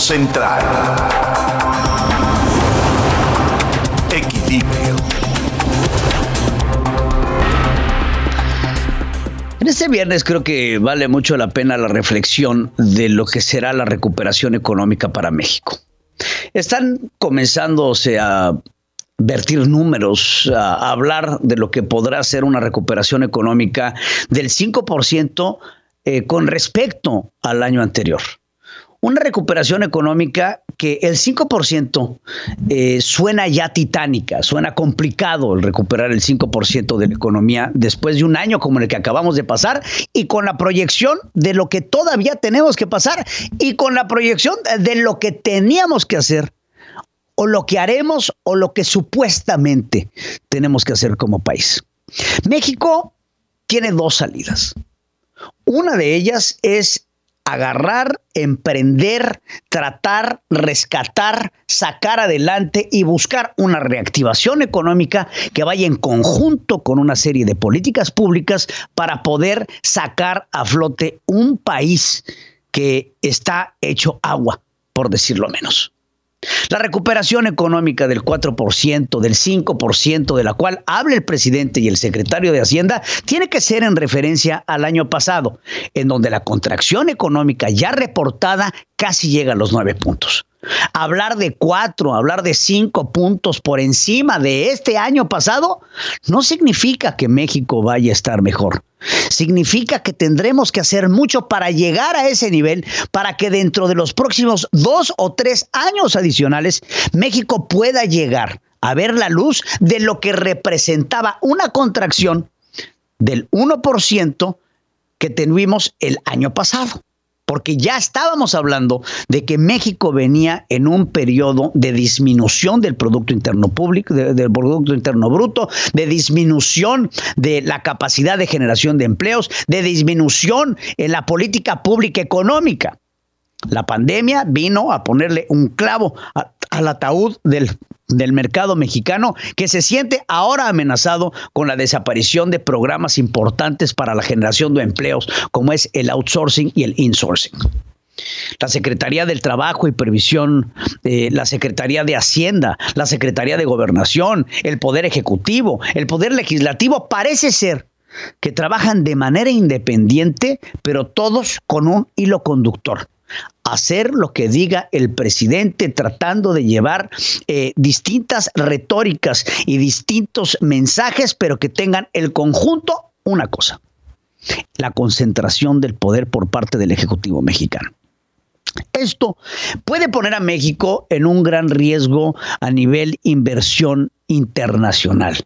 Central. Equilibrio. En este viernes creo que vale mucho la pena la reflexión de lo que será la recuperación económica para México. Están comenzándose a vertir números, a hablar de lo que podrá ser una recuperación económica del 5% eh, con respecto al año anterior. Una recuperación económica que el 5% eh, suena ya titánica, suena complicado el recuperar el 5% de la economía después de un año como el que acabamos de pasar y con la proyección de lo que todavía tenemos que pasar y con la proyección de lo que teníamos que hacer o lo que haremos o lo que supuestamente tenemos que hacer como país. México tiene dos salidas. Una de ellas es agarrar, emprender, tratar, rescatar, sacar adelante y buscar una reactivación económica que vaya en conjunto con una serie de políticas públicas para poder sacar a flote un país que está hecho agua, por decirlo menos. La recuperación económica del 4%, del 5%, de la cual habla el presidente y el secretario de Hacienda, tiene que ser en referencia al año pasado, en donde la contracción económica ya reportada casi llega a los nueve puntos. Hablar de cuatro, hablar de cinco puntos por encima de este año pasado, no significa que México vaya a estar mejor. Significa que tendremos que hacer mucho para llegar a ese nivel, para que dentro de los próximos dos o tres años adicionales, México pueda llegar a ver la luz de lo que representaba una contracción del 1% que tuvimos el año pasado porque ya estábamos hablando de que México venía en un periodo de disminución del Producto Interno Público, del Producto Interno Bruto, de disminución de la capacidad de generación de empleos, de disminución en la política pública económica. La pandemia vino a ponerle un clavo al ataúd del, del, mercado mexicano que se siente ahora amenazado con la desaparición de programas importantes para la generación de empleos, como es el outsourcing y el insourcing. La Secretaría del Trabajo y Previsión, eh, la Secretaría de Hacienda, la Secretaría de Gobernación, el Poder Ejecutivo, el Poder Legislativo, parece ser que trabajan de manera independiente, pero todos con un hilo conductor hacer lo que diga el presidente tratando de llevar eh, distintas retóricas y distintos mensajes, pero que tengan el conjunto una cosa, la concentración del poder por parte del Ejecutivo mexicano. Esto puede poner a México en un gran riesgo a nivel inversión internacional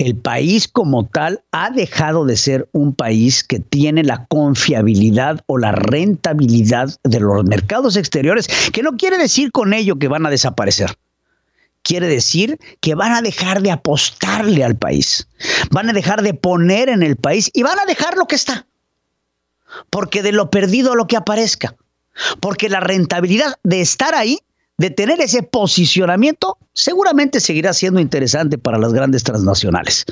el país como tal ha dejado de ser un país que tiene la confiabilidad o la rentabilidad de los mercados exteriores, que no quiere decir con ello que van a desaparecer. Quiere decir que van a dejar de apostarle al país, van a dejar de poner en el país y van a dejar lo que está. Porque de lo perdido lo que aparezca. Porque la rentabilidad de estar ahí de tener ese posicionamiento, seguramente seguirá siendo interesante para las grandes transnacionales.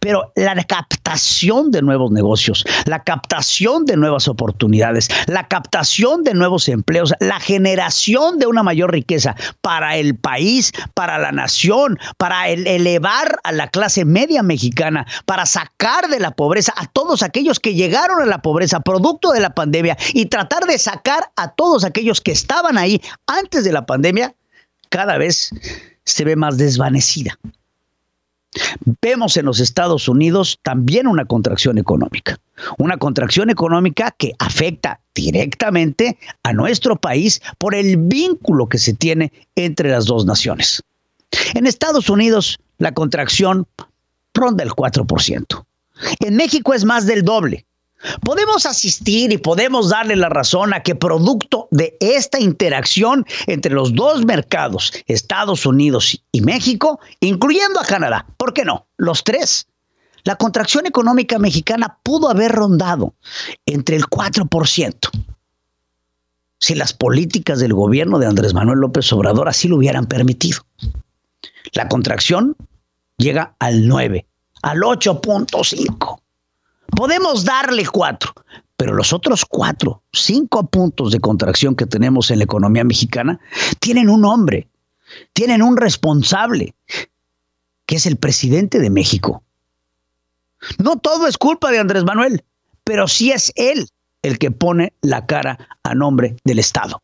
Pero la captación de nuevos negocios, la captación de nuevas oportunidades, la captación de nuevos empleos, la generación de una mayor riqueza para el país, para la nación, para elevar a la clase media mexicana, para sacar de la pobreza a todos aquellos que llegaron a la pobreza producto de la pandemia y tratar de sacar a todos aquellos que estaban ahí antes de la pandemia cada vez se ve más desvanecida. Vemos en los Estados Unidos también una contracción económica, una contracción económica que afecta directamente a nuestro país por el vínculo que se tiene entre las dos naciones. En Estados Unidos la contracción ronda el 4%. En México es más del doble. Podemos asistir y podemos darle la razón a que producto de esta interacción entre los dos mercados, Estados Unidos y México, incluyendo a Canadá, ¿por qué no? Los tres. La contracción económica mexicana pudo haber rondado entre el 4%. Si las políticas del gobierno de Andrés Manuel López Obrador así lo hubieran permitido. La contracción llega al 9, al 8.5. Podemos darle cuatro, Pero los otros cuatro, cinco puntos de contracción que tenemos en la economía mexicana tienen un nombre, tienen un responsable, que es el presidente de México. No todo es culpa de Andrés Manuel, pero sí es él el que pone la cara a nombre del Estado.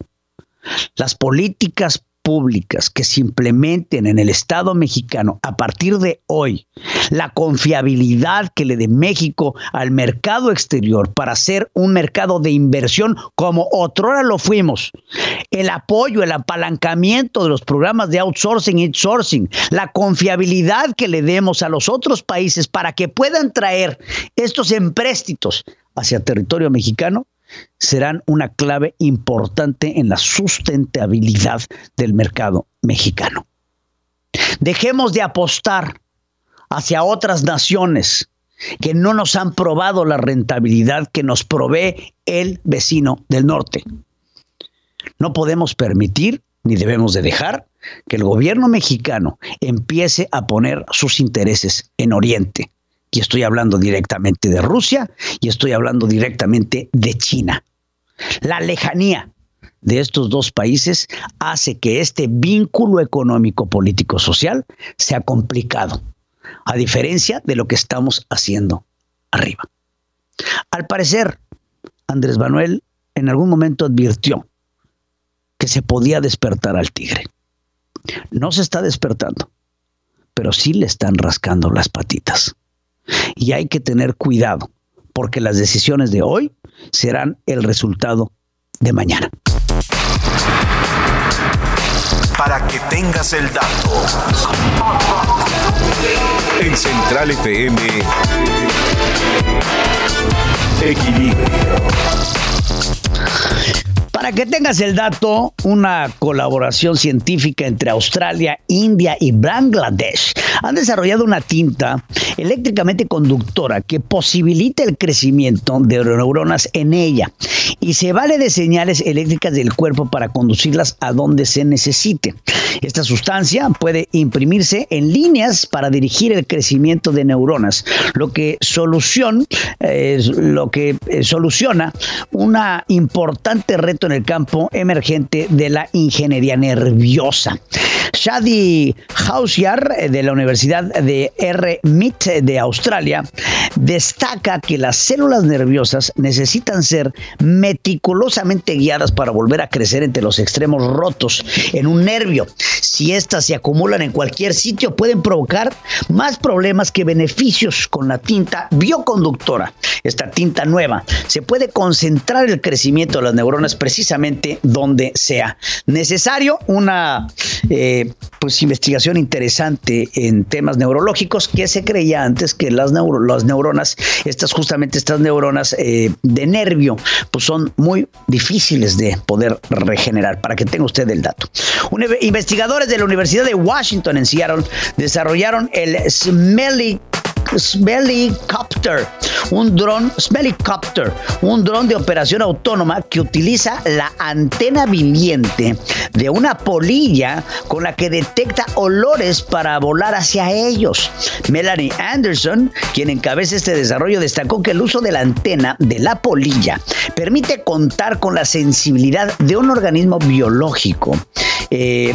Las políticas públicas que se implementen en el Estado mexicano a partir de hoy, la confiabilidad que le dé México al mercado exterior para ser un mercado de inversión como otrora lo fuimos, el apoyo, el apalancamiento de los programas de outsourcing y insourcing, la confiabilidad que le demos a los otros países para que puedan traer estos empréstitos hacia territorio mexicano, serán una clave importante en la sustentabilidad del mercado mexicano. Dejemos de apostar hacia otras naciones que no nos han probado la rentabilidad que nos provee el vecino del norte. No podemos permitir ni debemos de dejar que el gobierno mexicano empiece a poner sus intereses en Oriente. Y estoy hablando directamente de Rusia y estoy hablando directamente de China. La lejanía de estos dos países hace que este vínculo económico, político, social sea complicado, a diferencia de lo que estamos haciendo arriba. Al parecer, Andrés Manuel en algún momento advirtió que se podía despertar al tigre. No se está despertando, pero sí le están rascando las patitas. Y hay que tener cuidado, porque las decisiones de hoy serán el resultado de mañana. Para que tengas el dato. En Central FM. Equilibrio. Para que tengas el dato, una colaboración científica entre Australia, India y Bangladesh han desarrollado una tinta eléctricamente conductora que posibilita el crecimiento de neuronas en ella y se vale de señales eléctricas del cuerpo para conducirlas a donde se necesite. Esta sustancia puede imprimirse en líneas para dirigir el crecimiento de neuronas, lo que solución, eh, lo que eh, soluciona una importante reto en el campo emergente de la ingeniería nerviosa. Shadi Hausiar eh, de la Universidad de R. MIT de Australia destaca que las células nerviosas necesitan ser meticulosamente guiadas para volver a crecer entre los extremos rotos en un nervio. Si éstas se acumulan en cualquier sitio, pueden provocar más problemas que beneficios con la tinta bioconductora. Esta tinta nueva se puede concentrar el crecimiento de las neuronas precisamente donde sea necesario. Una eh, pues investigación interesante en temas neurológicos que se creía antes que las, neuronas, estas justamente estas neuronas eh, de nervio, pues son muy difíciles de poder regenerar, para que tenga usted el dato. Investigadores de la Universidad de Washington en Seattle desarrollaron el Smelly Smellycopter, un dron Smellycopter, un dron de operación autónoma que utiliza la antena viviente de una polilla con la que detecta olores para volar hacia ellos. Melanie Anderson, quien encabeza este desarrollo, destacó que el uso de la antena de la polilla permite contar con la sensibilidad de un organismo biológico. Eh,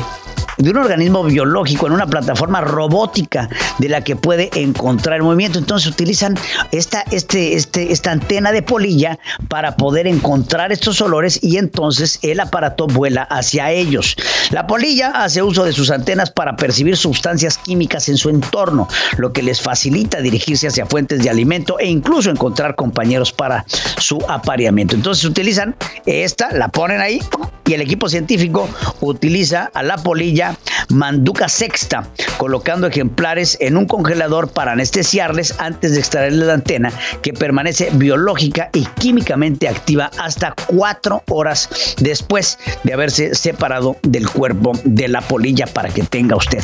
de un organismo biológico en una plataforma robótica de la que puede encontrar el movimiento. Entonces utilizan esta, este, este, esta antena de polilla para poder encontrar estos olores y entonces el aparato vuela hacia ellos. La polilla hace uso de sus antenas para percibir sustancias químicas en su entorno, lo que les facilita dirigirse hacia fuentes de alimento e incluso encontrar compañeros para su apareamiento. Entonces utilizan esta, la ponen ahí y el equipo científico utiliza a la polilla manduca sexta, colocando ejemplares en un congelador para anestesiarles antes de extraerles la antena, que permanece biológica y químicamente activa hasta cuatro horas después de haberse separado del cuerpo de la polilla para que tenga usted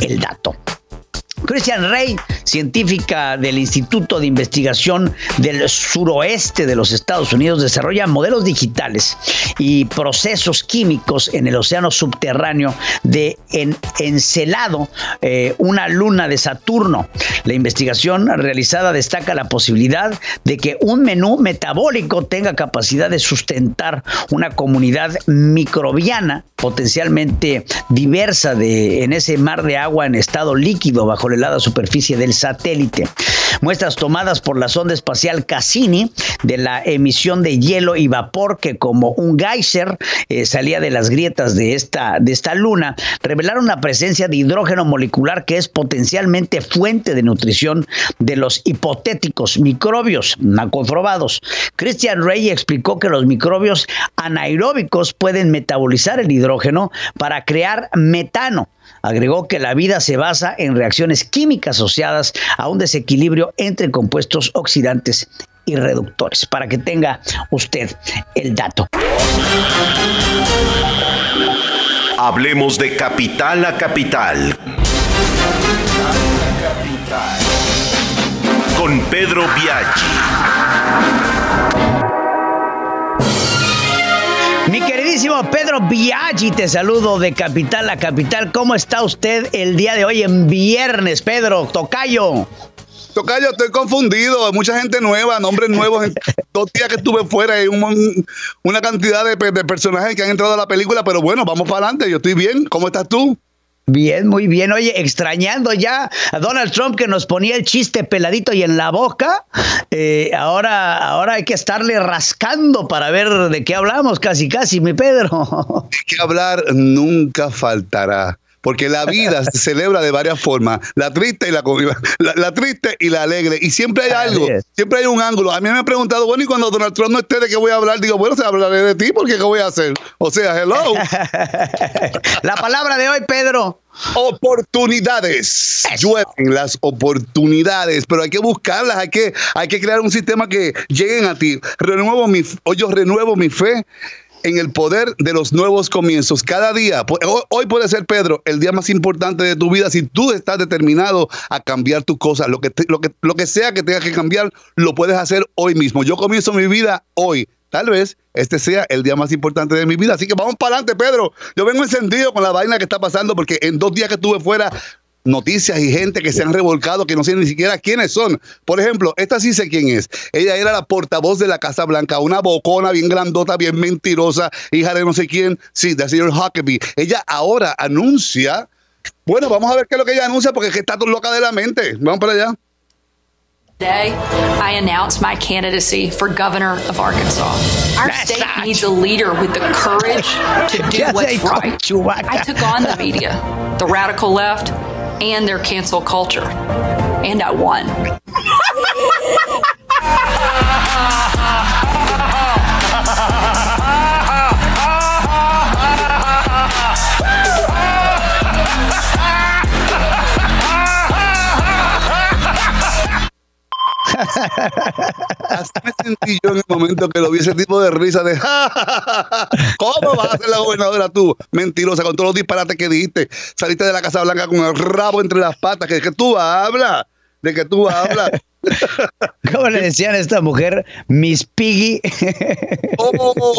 el dato. Christian Rey, científica del Instituto de Investigación del Suroeste de los Estados Unidos, desarrolla modelos digitales y procesos químicos en el océano subterráneo de Encelado, eh, una luna de Saturno. La investigación realizada destaca la posibilidad de que un menú metabólico tenga capacidad de sustentar una comunidad microbiana potencialmente diversa de, en ese mar de agua en estado líquido bajo la helada superficie del satélite. Muestras tomadas por la sonda espacial Cassini de la emisión de hielo y vapor que como un geyser eh, salía de las grietas de esta, de esta luna, revelaron la presencia de hidrógeno molecular que es potencialmente fuente de nutrición de los hipotéticos microbios no comprobados. Christian Rey explicó que los microbios anaeróbicos pueden metabolizar el hidrógeno para crear metano Agregó que la vida se basa en reacciones químicas asociadas a un desequilibrio entre compuestos oxidantes y reductores, para que tenga usted el dato. Hablemos de capital a capital. Con Pedro Biaggi. Pedro Biaggi, te saludo de capital a capital. ¿Cómo está usted el día de hoy en viernes, Pedro? Tocayo. Tocayo, estoy confundido. Mucha gente nueva, nombres nuevos. Dos días que estuve fuera y una cantidad de, de personajes que han entrado a la película. Pero bueno, vamos para adelante. Yo estoy bien. ¿Cómo estás tú? Bien, muy bien. Oye, extrañando ya a Donald Trump que nos ponía el chiste peladito y en la boca. Eh, ahora, ahora hay que estarle rascando para ver de qué hablamos, casi, casi, mi Pedro. Que hablar nunca faltará porque la vida se celebra de varias formas, la triste y la, la, triste y la alegre, y siempre hay algo, siempre hay un ángulo. A mí me han preguntado, bueno, y cuando Donald Trump no esté, ¿de qué voy a hablar? Digo, bueno, se hablaré de ti, porque ¿qué voy a hacer? O sea, hello. la palabra de hoy, Pedro. Oportunidades. Llueven las oportunidades, pero hay que buscarlas, hay que, hay que crear un sistema que lleguen a ti. Renuevo mi, hoy yo renuevo mi fe en el poder de los nuevos comienzos. Cada día, hoy puede ser, Pedro, el día más importante de tu vida si tú estás determinado a cambiar tus cosas. Lo que, lo que, lo que sea que tengas que cambiar, lo puedes hacer hoy mismo. Yo comienzo mi vida hoy. Tal vez este sea el día más importante de mi vida. Así que vamos para adelante, Pedro. Yo vengo encendido con la vaina que está pasando porque en dos días que estuve fuera noticias y gente que se han revolcado que no sé ni siquiera quiénes son. Por ejemplo, esta sí sé quién es. Ella era la portavoz de la Casa Blanca, una bocona bien grandota, bien mentirosa, hija de no sé quién, sí, del señor Huckabee. Ella ahora anuncia, bueno, vamos a ver qué es lo que ella anuncia porque es que está loca de la mente. Vamos para allá. Today, I announce my candidacy for governor of Arkansas. Our state needs a leader with the courage to do what's right. I took on the media, the radical left, and their cancel culture. And I won. Así me sentí yo en el momento que lo vi ese tipo de risa de ¿Cómo vas a ser la gobernadora tú? Mentirosa, con todos los disparates que dijiste. Saliste de la Casa Blanca con el rabo entre las patas, que, que tú hablas, de que tú hablas. ¿Cómo le decían a esta mujer? Miss Piggy. oh,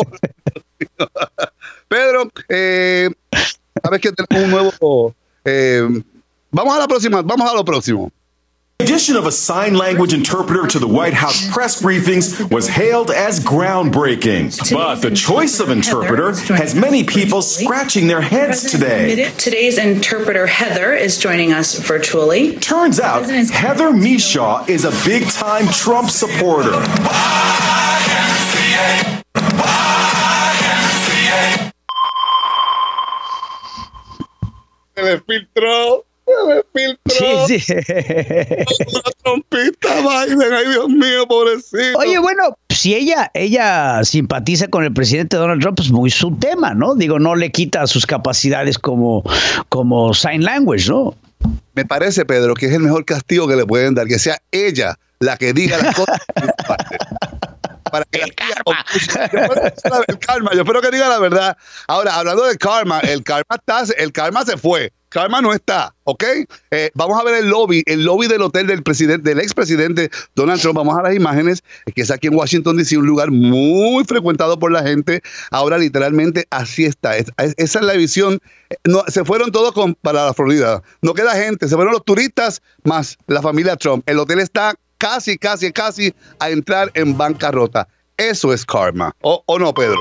Pedro, eh, sabes que tenemos un nuevo. Eh, vamos a la próxima, vamos a lo próximo. Addition of a sign language interpreter to the White House press briefings was hailed as groundbreaking. But the choice of interpreter has many people scratching their heads today. Today's interpreter, Heather, is joining us virtually. Turns out Heather Mishaw is a big time Trump supporter. Se filtró. Sí, sí. trompita, Biden. Ay, Dios mío, pobrecito. Oye, bueno, si ella, ella simpatiza con el presidente Donald Trump, pues muy su tema, ¿no? Digo, no le quita sus capacidades como, como sign language, ¿no? Me parece, Pedro, que es el mejor castigo que le pueden dar, que sea ella la que diga las cosas. Para que el, karma. el karma. Yo espero que diga la verdad. Ahora, hablando del karma, el karma está, el karma se fue. Karma no está, ¿ok? Eh, vamos a ver el lobby, el lobby del hotel del presidente, del expresidente Donald Trump. Vamos a las imágenes, que es aquí en Washington DC, un lugar muy frecuentado por la gente. Ahora literalmente así está. esa es la visión. No, se fueron todos con, para la Florida. No queda gente, se fueron los turistas más la familia Trump. El hotel está casi, casi, casi a entrar en bancarrota. Eso es karma. ¿O, o no, Pedro?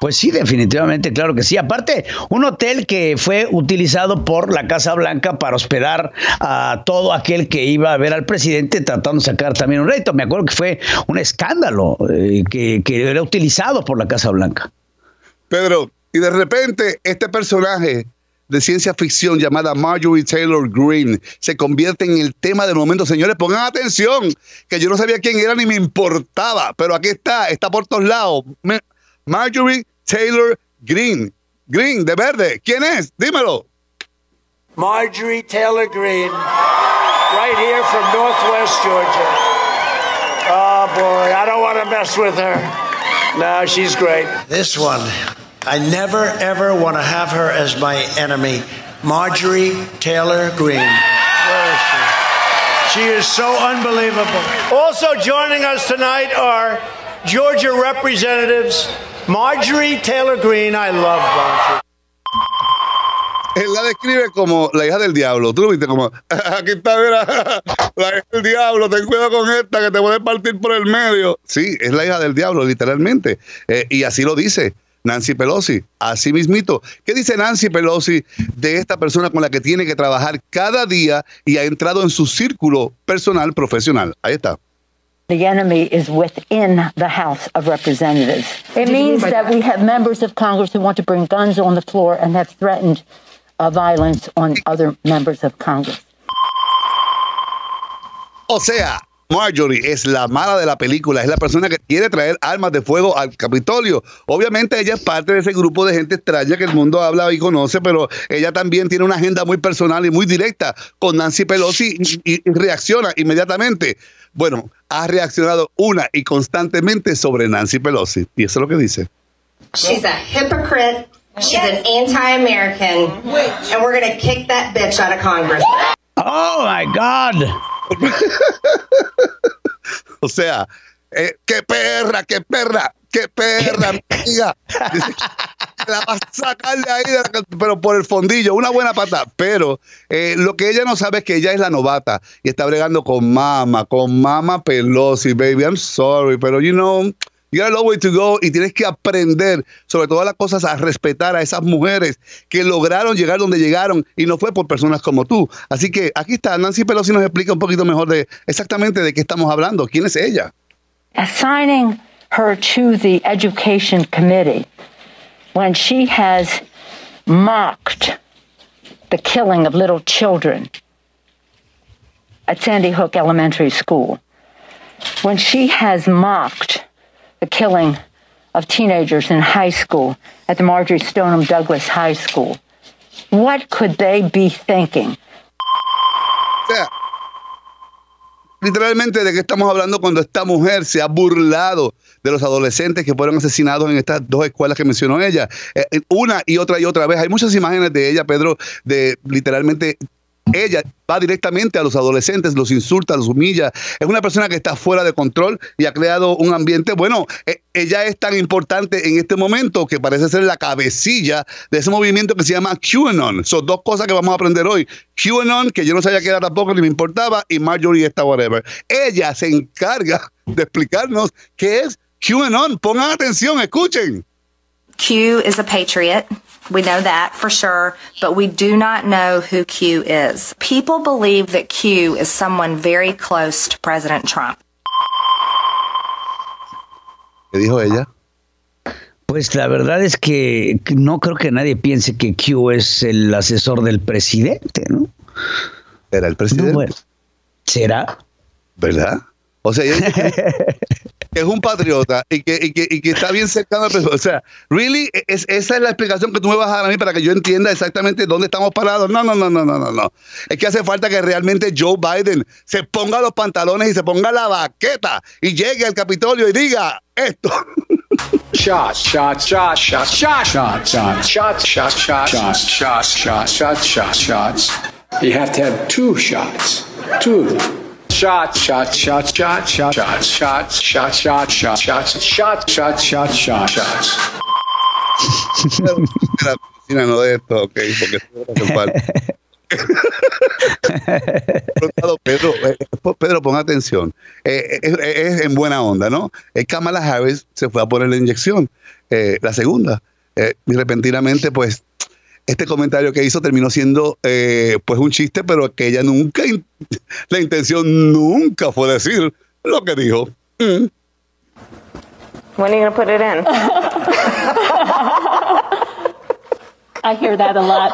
Pues sí, definitivamente, claro que sí. Aparte, un hotel que fue utilizado por la Casa Blanca para hospedar a todo aquel que iba a ver al presidente tratando de sacar también un reto. Me acuerdo que fue un escándalo eh, que, que era utilizado por la Casa Blanca. Pedro, y de repente este personaje de ciencia ficción llamada Marjorie Taylor Greene se convierte en el tema del momento. Señores, pongan atención, que yo no sabía quién era ni me importaba, pero aquí está, está por todos lados. Marjorie Taylor Greene. Green, de verde. ¿Quién es? Dímelo. Marjorie Taylor Greene, right here from Northwest Georgia. Oh boy, I don't want to mess with her. No, she's great. This one, I never ever want to have her as my enemy. Marjorie Taylor Greene. Where is she? She is so unbelievable. Also joining us tonight are Georgia representatives Marjorie Taylor Greene, I love Marjorie. Él la describe como la hija del diablo. Tú lo viste como, aquí está, mira, la hija del diablo, ten cuidado con esta que te puede partir por el medio. Sí, es la hija del diablo, literalmente. Eh, y así lo dice Nancy Pelosi, así mismito. ¿Qué dice Nancy Pelosi de esta persona con la que tiene que trabajar cada día y ha entrado en su círculo personal, profesional? Ahí está. The enemy is within the House of Representatives. It means that we have members of Congress who want to bring guns on the floor and have threatened uh, violence on other members of Congress. O sea, Marjorie es la mala de la película, es la persona que quiere traer armas de fuego al Capitolio. Obviamente ella es parte de ese grupo de gente extraña que el mundo habla y conoce, pero ella también tiene una agenda muy personal y muy directa con Nancy Pelosi y, y reacciona inmediatamente. Bueno, ha reaccionado una y constantemente sobre Nancy Pelosi. Y eso es lo que dice. She's a hypocrite. She's an anti-American. And we're going to kick that bitch out of Congress. Oh my God. o sea, eh, qué perra, qué perra, qué perra, amiga. la va a sacar de ahí, pero por el fondillo, una buena pata. Pero eh, lo que ella no sabe es que ella es la novata y está bregando con mama, con mama Pelosi, baby. I'm sorry, pero you know, you got a long way to go y tienes que aprender, sobre todas las cosas, a respetar a esas mujeres que lograron llegar donde llegaron y no fue por personas como tú. Así que aquí está, Nancy Pelosi nos explica un poquito mejor de exactamente de qué estamos hablando, quién es ella. Assigning her to the Education Committee. when she has mocked the killing of little children at Sandy Hook Elementary School, when she has mocked the killing of teenagers in high school at the Marjorie Stoneham Douglas High School, what could they be thinking? Yeah. literalmente de qué estamos hablando cuando esta mujer se ha burlado de los adolescentes que fueron asesinados en estas dos escuelas que mencionó ella. Eh, eh, una y otra y otra vez. Hay muchas imágenes de ella, Pedro, de literalmente ella va directamente a los adolescentes, los insulta, los humilla. Es una persona que está fuera de control y ha creado un ambiente. Bueno, e, ella es tan importante en este momento que parece ser la cabecilla de ese movimiento que se llama QAnon. Son dos cosas que vamos a aprender hoy. QAnon, que yo no sabía qué era tampoco ni me importaba, y Marjorie esta whatever. Ella se encarga de explicarnos qué es QAnon. Pongan atención, escuchen. Q is a patriot. We know that for sure, but we do not know who Q is. People believe that Q is someone very close to President Trump. ¿Qué dijo ella? Pues la verdad es que no creo que nadie piense que Q es el asesor del presidente, ¿no? ¿Era el presidente? ¿Será? ¿Verdad? O sea, que es un patriota y que, y que, y que está bien cercano a O sea, really, es, esa es la explicación que tú me vas a dar a mí para que yo entienda exactamente dónde estamos parados. No, no, no, no, no, no, no. Es que hace falta que realmente Joe Biden se ponga los pantalones y se ponga la baqueta y llegue al Capitolio y diga esto. Shots, shots, shots, shots, shots, shots, shots, shots, shots, shots, shots, shots, shots, shots, shots, shots. You have to have two shots, two of them. Shots, shots, shots, shots, shots, shots, shots, shots, shots, shots, shots, shots, shots, shots, shots, shots. La cocina no de esto, ok, porque hace falta. Pedro, Pedro, pon atención. Eh, es, es, en buena onda, ¿no? Kamala Harris se fue a poner la inyección, eh, la segunda. Eh, y repentinamente, pues, este comentario que hizo terminó siendo eh, pues un chiste, pero que ella nunca, la intención nunca fue decir lo que dijo. Mm. When are you going to put it in? I hear that a lot.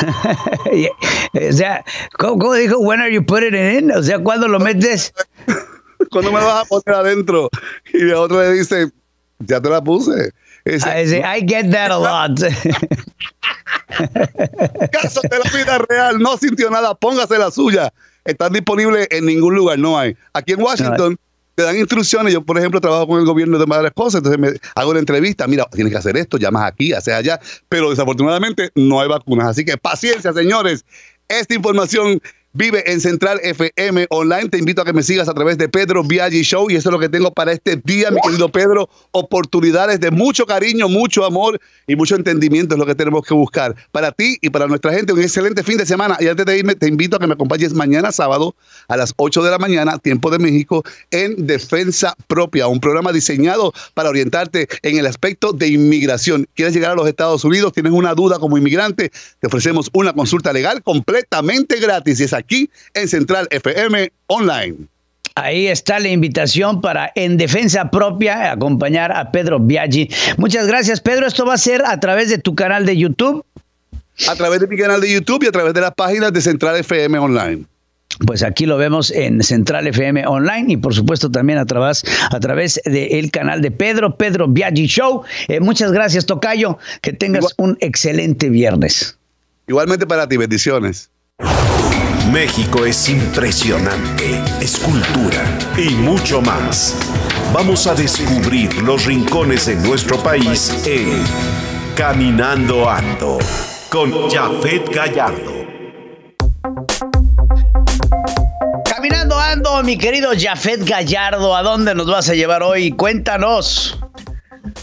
o sea, ¿cómo, dijo? When are you putting it in? O sea, ¿cuándo lo metes? ¿Cuándo me vas a poner adentro? Y la otra le dice, ya te la puse. I get that a lot. Caso de la vida real, no sintió nada, póngase la suya. Están disponibles en ningún lugar, no hay. Aquí en Washington te dan instrucciones. Yo, por ejemplo, trabajo con el gobierno de varias cosas, entonces me hago una entrevista. Mira, tienes que hacer esto, llamas aquí, haces allá. Pero desafortunadamente no hay vacunas. Así que paciencia, señores. Esta información Vive en Central FM Online. Te invito a que me sigas a través de Pedro Viaggi Show. Y eso es lo que tengo para este día, mi querido Pedro. Oportunidades de mucho cariño, mucho amor y mucho entendimiento es lo que tenemos que buscar. Para ti y para nuestra gente, un excelente fin de semana. Y antes de irme, te invito a que me acompañes mañana sábado a las 8 de la mañana, tiempo de México, en Defensa Propia, un programa diseñado para orientarte en el aspecto de inmigración. ¿Quieres llegar a los Estados Unidos? ¿Tienes una duda como inmigrante? Te ofrecemos una consulta legal completamente gratis. Y esa aquí en Central FM Online. Ahí está la invitación para En Defensa Propia acompañar a Pedro Biaggi. Muchas gracias, Pedro. Esto va a ser a través de tu canal de YouTube. A través de mi canal de YouTube y a través de las páginas de Central FM Online. Pues aquí lo vemos en Central FM Online y por supuesto también a través, a través del canal de Pedro, Pedro Biaggi Show. Eh, muchas gracias, Tocayo. Que tengas un excelente viernes. Igualmente para ti, bendiciones. México es impresionante, es cultura y mucho más. Vamos a descubrir los rincones de nuestro país en Caminando Ando con Jafet Gallardo. Caminando Ando, mi querido Jafet Gallardo, ¿a dónde nos vas a llevar hoy? Cuéntanos.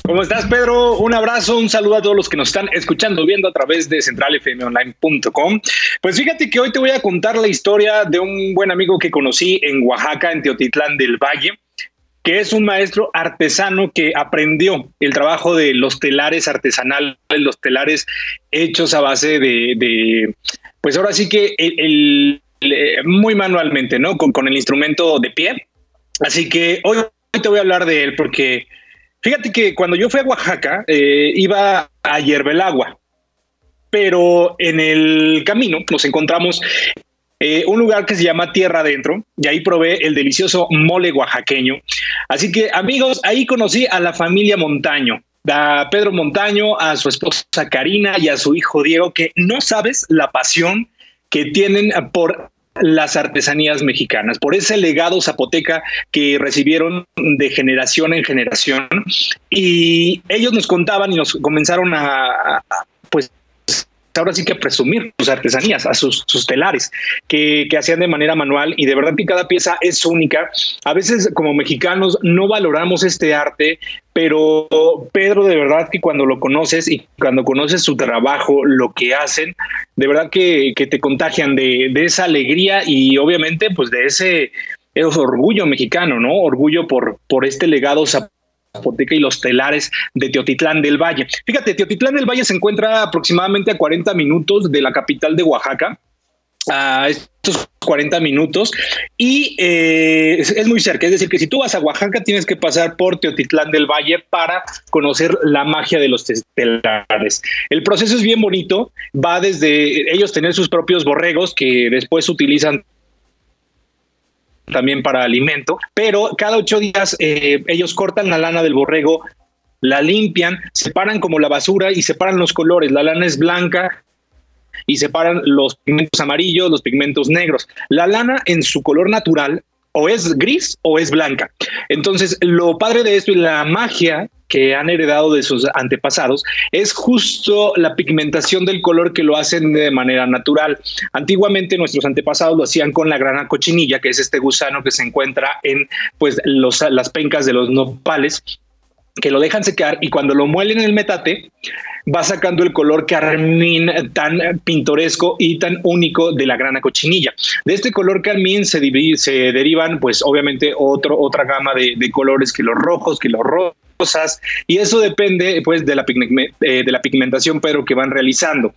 ¿Cómo estás, Pedro? Un abrazo, un saludo a todos los que nos están escuchando, viendo a través de centralfmonline.com. Pues fíjate que hoy te voy a contar la historia de un buen amigo que conocí en Oaxaca, en Teotitlán del Valle, que es un maestro artesano que aprendió el trabajo de los telares artesanales, los telares hechos a base de, pues ahora sí que el, muy manualmente, ¿no? Con, con el instrumento de pie. Así que hoy te voy a hablar de él porque Fíjate que cuando yo fui a Oaxaca, eh, iba a Agua, pero en el camino nos encontramos eh, un lugar que se llama Tierra Adentro y ahí probé el delicioso mole oaxaqueño. Así que amigos, ahí conocí a la familia Montaño, a Pedro Montaño, a su esposa Karina y a su hijo Diego, que no sabes la pasión que tienen por las artesanías mexicanas, por ese legado zapoteca que recibieron de generación en generación. Y ellos nos contaban y nos comenzaron a, pues ahora sí que presumir sus artesanías, a sus, telares, que, hacían de manera manual y de verdad que cada pieza es única. A veces como mexicanos no valoramos este arte, pero Pedro de verdad que cuando lo conoces y cuando conoces su trabajo, lo que hacen, de verdad que, te contagian de, esa alegría y obviamente pues de ese, ese orgullo mexicano, ¿no? Orgullo por, por este legado Zapoteca y los telares de Teotitlán del Valle. Fíjate, Teotitlán del Valle se encuentra aproximadamente a 40 minutos de la capital de Oaxaca a estos 40 minutos y eh, es, muy cerca. Es decir, que si tú vas a Oaxaca tienes que pasar por Teotitlán del Valle para conocer la magia de los telares. El proceso es bien bonito. Va desde ellos tener sus propios borregos que después utilizan también para alimento, pero cada ocho días eh, ellos cortan la lana del borrego, la limpian, separan como la basura y separan los colores. La lana es blanca y separan los pigmentos amarillos, los pigmentos negros. La lana en su color natural o es gris o es blanca. Entonces, lo padre de esto y la magia que han heredado de sus antepasados es justo la pigmentación del color que lo hacen de manera natural. Antiguamente nuestros antepasados lo hacían con la grana cochinilla, que es este gusano que se encuentra en pues los, las pencas de los nopales que lo dejan secar y cuando lo muelen en el metate va sacando el color carmín tan pintoresco y tan único de la grana cochinilla. De este color carmín se, se derivan pues obviamente otro, otra gama de, de colores que los rojos, que los rojos cosas y eso depende pues de la, eh, de la pigmentación pero que van realizando.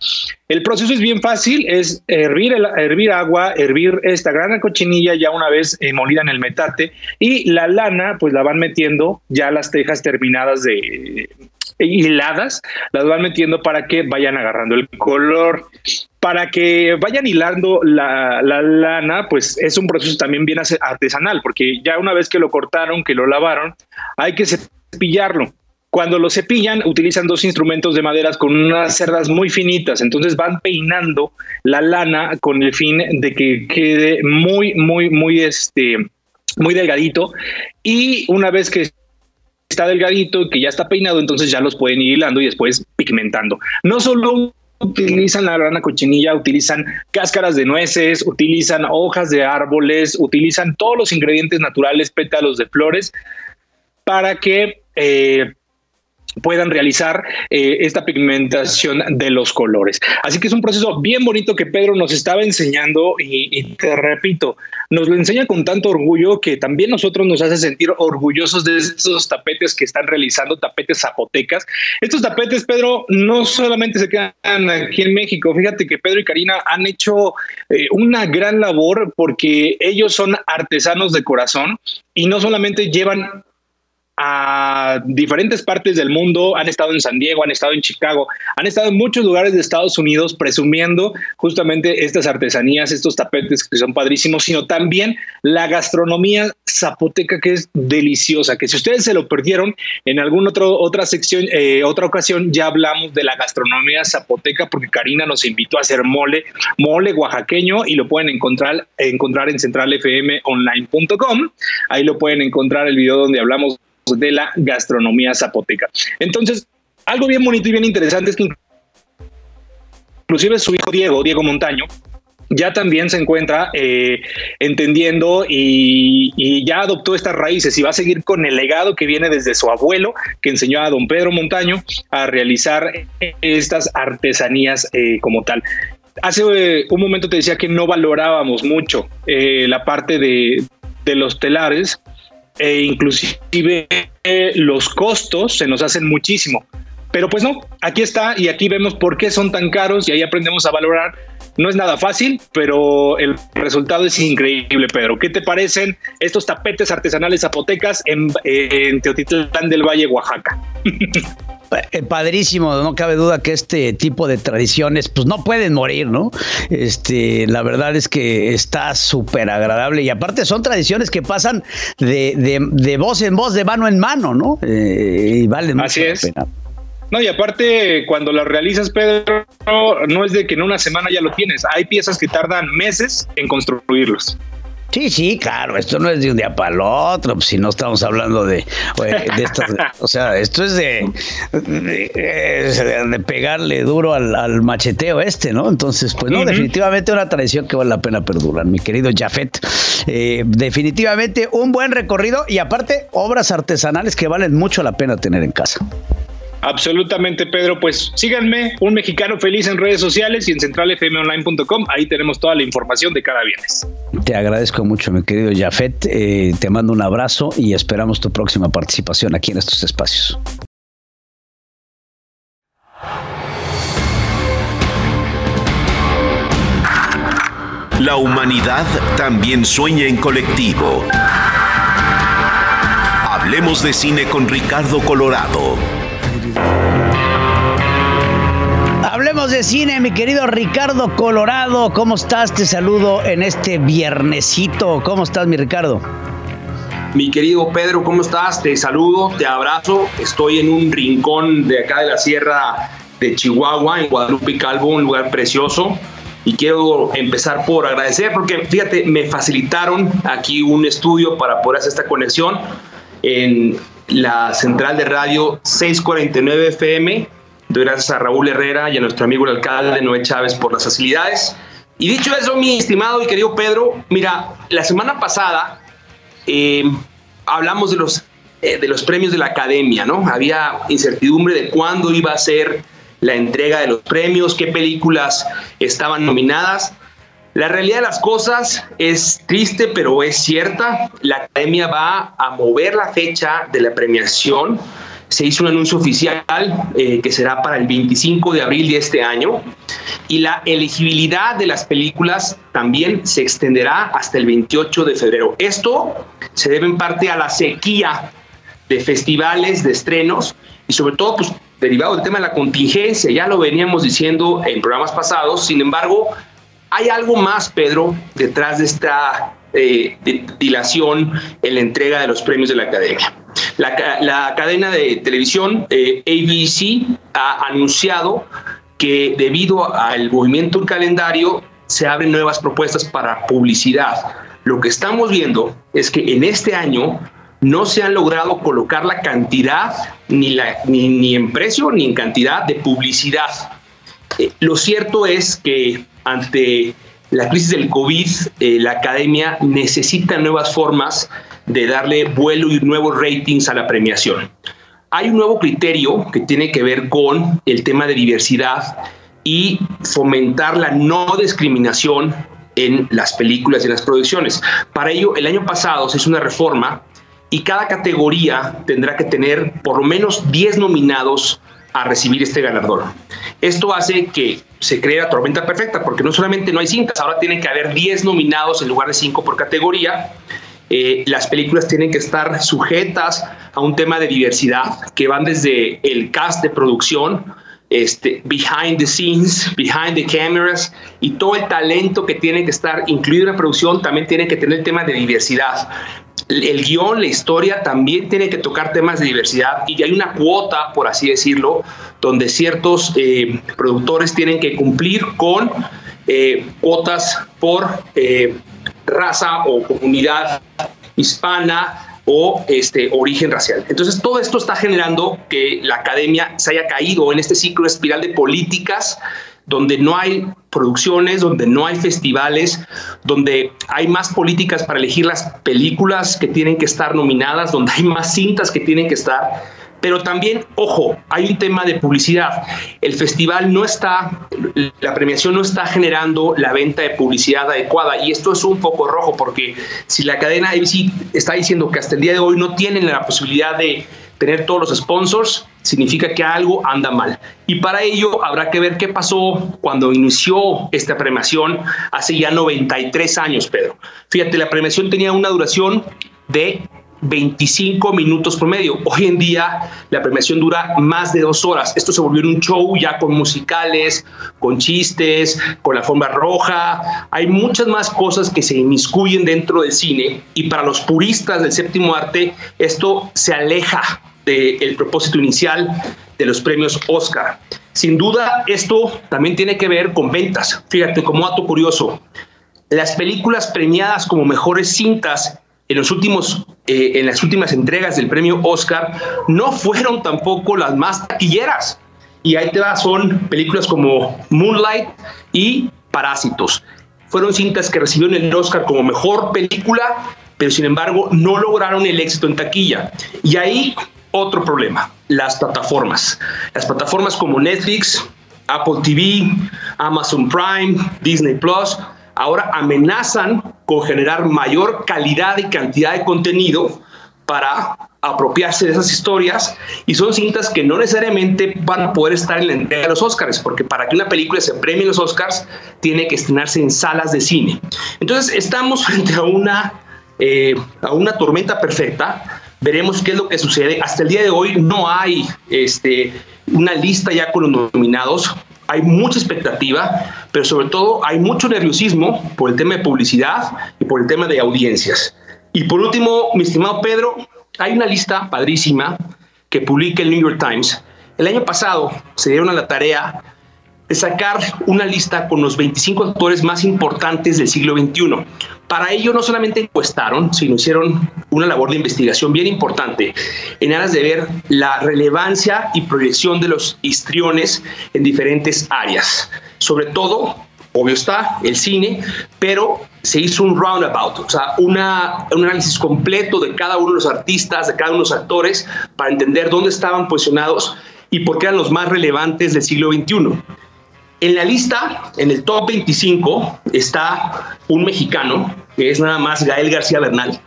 El proceso es bien fácil, es hervir, el, hervir agua, hervir esta grana cochinilla ya una vez eh, molida en el metate y la lana pues la van metiendo ya las tejas terminadas de hiladas, las van metiendo para que vayan agarrando el color. Para que vayan hilando la, la, lana, pues es un proceso también bien artesanal, porque ya una vez que lo cortaron, que lo lavaron, hay que cepillarlo. Cuando lo cepillan, utilizan dos instrumentos de maderas con unas cerdas muy finitas, entonces van peinando la lana con el fin de que quede muy, muy, muy, este, muy delgadito. Y una vez que está delgadito, que ya está peinado, entonces ya los pueden ir hilando y después pigmentando. No solo utilizan la grana cochinilla, utilizan cáscaras de nueces, utilizan hojas de árboles, utilizan todos los ingredientes naturales, pétalos de flores, para que eh, puedan realizar eh, esta pigmentación de los colores. Así que es un proceso bien bonito que Pedro nos estaba enseñando y, te repito, nos lo enseña con tanto orgullo que también nosotros nos hace sentir orgullosos de estos tapetes que están realizando, tapetes zapotecas. Estos tapetes, Pedro, no solamente se quedan aquí en México, fíjate que Pedro y Karina han hecho eh, una gran labor porque ellos son artesanos de corazón y no solamente llevan a diferentes partes del mundo, han estado en San Diego, han estado en Chicago, han estado en muchos lugares de Estados Unidos presumiendo justamente estas artesanías, estos tapetes que son padrísimos, sino también la gastronomía zapoteca que es deliciosa, que si ustedes se lo perdieron en alguna otra sección, eh, otra ocasión ya hablamos de la gastronomía zapoteca porque Karina nos invitó a hacer mole, mole oaxaqueño y lo pueden encontrar, encontrar en centralfmonline.com, ahí lo pueden encontrar el video donde hablamos de la gastronomía zapoteca. Entonces, algo bien bonito y bien interesante es que inclusive su hijo Diego, Diego Montaño, ya también se encuentra eh, entendiendo y, ya adoptó estas raíces y va a seguir con el legado que viene desde su abuelo, que enseñó a don Pedro Montaño a realizar estas artesanías eh, como tal. Hace eh, un momento te decía que no valorábamos mucho la parte de los telares e inclusive los costos se nos hacen muchísimo. Pero pues no, aquí está y aquí vemos por qué son tan caros y ahí aprendemos a valorar. No es nada fácil, pero el resultado es increíble, Pedro. ¿Qué te parecen estos tapetes artesanales zapotecas en, en Teotitlán del Valle, Oaxaca? Eh, padrísimo, no cabe duda que este tipo de tradiciones pues no pueden morir, ¿no? Este, la verdad es que está súper agradable y aparte son tradiciones que pasan de, de, voz en voz, de mano en mano, ¿no? Eh, y valen Así es. la pena. No, y aparte, cuando las realizas, Pedro, no es de que en una semana ya lo tienes. Hay piezas que tardan meses en construirlos. Sí, sí, claro, esto no es de un día para el otro, pues, si no estamos hablando de, de estas, o sea, esto es de, de, pegarle duro al, macheteo este, ¿no? Entonces, pues no, definitivamente una tradición que vale la pena perdurar, mi querido Jafet. Eh, definitivamente un buen recorrido y aparte obras artesanales que valen mucho la pena tener en casa. Absolutamente, Pedro. Pues síganme, un mexicano feliz en redes sociales y en centralfmonline.com. Ahí tenemos toda la información de cada viernes. Te agradezco mucho, mi querido Jafet. Eh, te mando un abrazo y esperamos tu próxima participación aquí en estos espacios. La humanidad también sueña en colectivo. Hablemos de cine con Ricardo Colorado De cine, mi querido Ricardo Colorado. ¿Cómo estás? Te saludo en este viernesito. ¿Cómo estás, mi Ricardo? Mi querido Pedro, ¿cómo estás? Te saludo, te abrazo. Estoy en un rincón de acá de la Sierra de Chihuahua, en Guadalupe Calvo, un lugar precioso. Y quiero empezar por agradecer porque, fíjate, me facilitaron aquí un estudio para poder hacer esta conexión en la central de radio 649 FM. Doy gracias a Raúl Herrera y a nuestro amigo el alcalde Noé Chávez por las facilidades. Y dicho eso, mi estimado y querido Pedro, mira, la semana pasada eh, hablamos de los, eh, de los premios de la academia, ¿no? Había incertidumbre de cuándo iba a ser la entrega de los premios, qué películas estaban nominadas. La realidad de las cosas es triste, pero es cierta. La academia va a mover la fecha de la premiación. Se hizo un anuncio oficial eh, que será para el 25 de abril de este año y la elegibilidad de las películas también se extenderá hasta el 28 de febrero. Esto se debe en parte a la sequía de festivales, de estrenos y sobre todo pues derivado del tema de la contingencia, ya lo veníamos diciendo en programas pasados, sin embargo, hay algo más, Pedro, detrás de esta eh, dilación en la entrega de los premios de la academia. La, cadena de televisión eh, ABC ha anunciado que debido al movimiento en calendario se abren nuevas propuestas para publicidad. Lo que estamos viendo es que en este año no se han logrado colocar la cantidad, ni, la, ni, en precio, ni en cantidad de publicidad. Eh, lo cierto es que ante la crisis del COVID, eh, la academia necesita nuevas formas de darle vuelo y nuevos ratings a la premiación. Hay un nuevo criterio que tiene que ver con el tema de diversidad y fomentar la no discriminación en las películas y en las producciones. Para ello, el año pasado se hizo una reforma y cada categoría tendrá que tener por lo menos 10 nominados a recibir este galardón. Esto hace que se cree la tormenta perfecta, porque no solamente no hay cintas, ahora tienen que haber 10 nominados en lugar de 5 por categoría. Eh, las películas tienen que estar sujetas a un tema de diversidad que van desde el cast de producción, este, behind the scenes, behind the cameras y todo el talento que tiene que estar incluido en la producción también tiene que tener el tema de diversidad el guion, la historia también tiene que tocar temas de diversidad y hay una cuota, por así decirlo, donde ciertos eh, productores tienen que cumplir con eh, cuotas por eh, raza o comunidad hispana o este origen racial. Entonces todo esto está generando que la academia se haya caído en este ciclo espiral de políticas donde no hay producciones, donde no hay festivales, donde hay más políticas para elegir las películas que tienen que estar nominadas, donde hay más cintas que tienen que estar. Pero también, ojo, hay un tema de publicidad. El festival no está, la premiación no está generando la venta de publicidad adecuada. Y esto es un poco rojo porque si la cadena ABC está diciendo que hasta el día de hoy no tienen la posibilidad de tener todos los sponsors significa que algo anda mal. Y para ello habrá que ver qué pasó cuando inició esta premiación hace ya 93 años, Pedro. Fíjate, la premiación tenía una duración de 25 minutos promedio. Hoy en día la premiación dura más de dos horas. Esto se volvió un show ya con musicales, con chistes, con la forma roja. Hay muchas más cosas que se inmiscuyen dentro del cine y para los puristas del séptimo arte esto se aleja del propósito inicial de los premios Oscar. Sin duda, esto también tiene que ver con ventas. Fíjate, como dato curioso, las películas premiadas como mejores cintas en, los últimos, eh, en las últimas entregas del premio Oscar no fueron tampoco las más taquilleras. Y ahí te va, son películas como Moonlight y Parásitos. Fueron cintas que recibieron el Oscar como mejor película, pero sin embargo no lograron el éxito en taquilla. Y ahí otro problema, las plataformas. Las plataformas como Netflix, Apple TV, Amazon Prime, Disney Plus, ahora amenazan con generar mayor calidad y cantidad de contenido para apropiarse de esas historias y son cintas que no necesariamente van a poder estar en la entrega de los Oscars, porque para que una película se premie los Oscars tiene que estrenarse en salas de cine. Entonces estamos frente a una, eh, a una tormenta perfecta Veremos qué es lo que sucede. Hasta el día de hoy no hay este, una lista ya con los nominados. hay mucha expectativa, pero sobre todo hay mucho nerviosismo por el tema de publicidad y por el tema de audiencias. Y por último, mi estimado Pedro, hay una lista padrísima que publica el New York Times. El año pasado se dieron a la tarea de sacar una lista con los 25 actores más importantes del siglo XXI. Para ello no solamente encuestaron, sino hicieron una labor de investigación bien importante en aras de ver la relevancia y proyección de los histriones en diferentes áreas. Sobre todo, obvio está, el cine, pero se hizo un roundabout, o sea, una, un análisis completo de cada uno de los artistas, de cada uno de los actores, para entender dónde estaban posicionados y por qué eran los más relevantes del siglo XXI. En la lista, en el top 25, está un mexicano, que es nada más Gael García Bernal.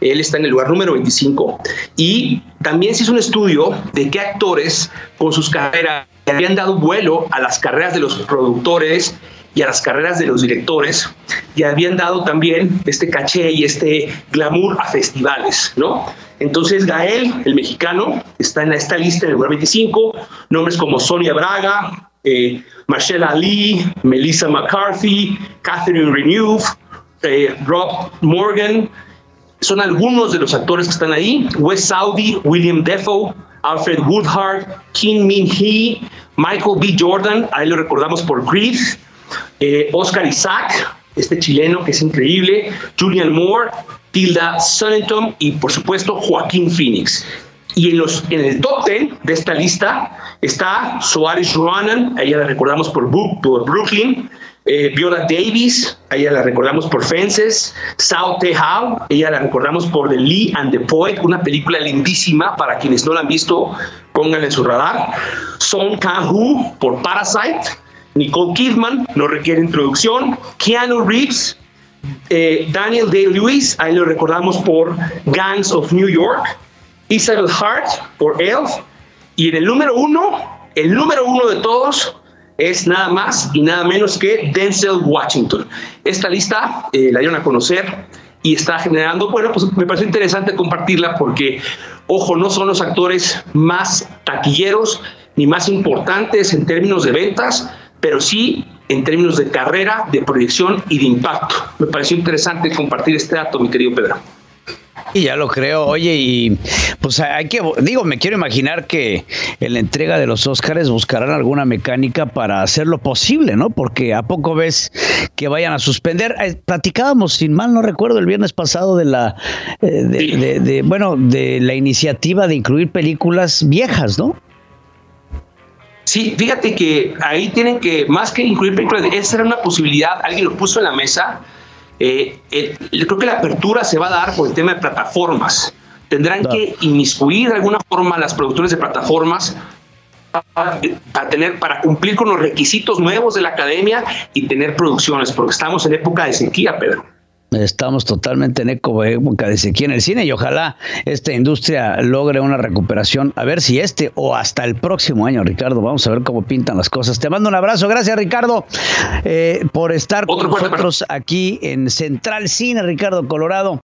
Él está en el lugar número 25. Y también se hizo un estudio de qué actores con sus carreras habían dado vuelo a las carreras de los productores y a las carreras de los directores y habían dado también este caché y este glamour a festivales, ¿no? Entonces Gael, el mexicano, está en esta lista en el lugar 25, nombres como Sonia Braga, eh, Ali, Melissa McCarthy, Catherine Renew, eh, Rob Morgan, son algunos de los actores que están ahí. Wes Saudi, William Defoe, Alfred Woodhart, Kim Min Hee, Michael B. Jordan, ahí lo recordamos por Grease, eh, Oscar Isaac, este chileno que es increíble, Julian Moore, Tilda Swinton y por supuesto Joaquín Phoenix. Y en, los, en el top 10 de esta lista está Soares Ronan, ella la recordamos por, por Brooklyn, eh, Viola Davis, ella la recordamos por Fences, Sao Te Hao, ella la recordamos por The Lee and the Poet, una película lindísima, para quienes no la han visto, pónganla en su radar. Song Kang-ho por Parasite, Nicole Kidman, no requiere introducción, Keanu Reeves, eh, Daniel Day-Lewis, ahí lo recordamos por Gangs of New York, Isabel Hart por Elf. Y en el número uno, el número uno de todos es nada más y nada menos que Denzel Washington. Esta lista eh, la dieron a conocer y está generando, bueno, pues me parece interesante compartirla porque, ojo, no son los actores más taquilleros ni más importantes en términos de ventas, pero sí en términos de carrera, de proyección y de impacto. Me pareció interesante compartir este dato, mi querido Pedro. Y ya lo creo, oye, y pues hay que, digo, me quiero imaginar que en la entrega de los Óscares buscarán alguna mecánica para hacerlo posible, ¿no? Porque a poco ves que vayan a suspender. Eh, platicábamos, sin mal no recuerdo, el viernes pasado de la, eh, de, bueno, de la iniciativa de incluir películas viejas, ¿no? Sí, fíjate que ahí tienen que, más que incluir películas, esa era una posibilidad, alguien lo puso en la mesa eh, eh creo que la apertura se va a dar por el tema de plataformas. Tendrán que inmiscuir de alguna forma a las productores de plataformas para, tener, para cumplir con los requisitos nuevos de la academia y tener producciones, porque estamos en época de sequía, Pedro. Estamos totalmente en época de sequía en el cine y ojalá esta industria logre una recuperación. A ver si este o hasta el próximo año, Ricardo. Vamos a ver cómo pintan las cosas. Te mando un abrazo. Gracias, Ricardo, eh, por estar con nosotros aquí en Central Cine, Ricardo Colorado.